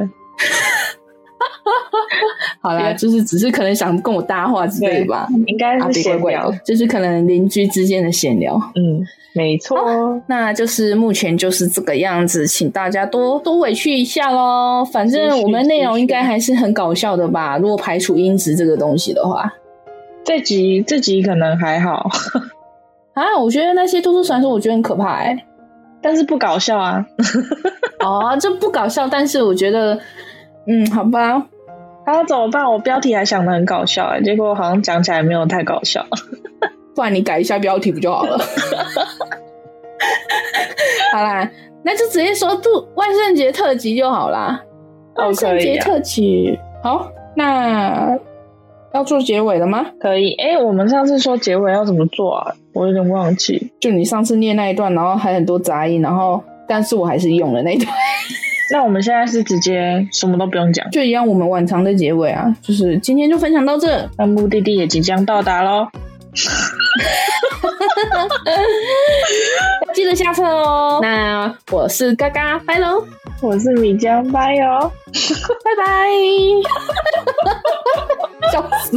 好啦，就是只是可能想跟我搭话之类的吧，应该是闲聊，就是可能邻居之间的闲聊，嗯。没错，那就是目前就是这个样子，请大家多多委屈一下喽。反正我们内容应该还是很搞笑的吧？如果排除音质这个东西的话，这集这集可能还好 啊。我觉得那些都市传说，我觉得很可怕哎、欸，但是不搞笑啊。哦，这不搞笑，但是我觉得，嗯，好吧，啊，怎么办？我标题还想的很搞笑哎、欸，结果好像讲起来没有太搞笑。不然你改一下标题不就好了？好啦，那就直接说度万圣节特辑就好啦。万圣节特辑，好，那要做结尾了吗？可以。哎、欸，我们上次说结尾要怎么做啊？我有点忘记。就你上次念那一段，然后还很多杂音，然后但是我还是用了那一段。那我们现在是直接什么都不用讲，就一样我们往常的结尾啊，就是今天就分享到这，那目的地也即将到达喽。记得下车哦。那我是嘎嘎，拜喽。我是米江，拜哟，拜拜。笑死。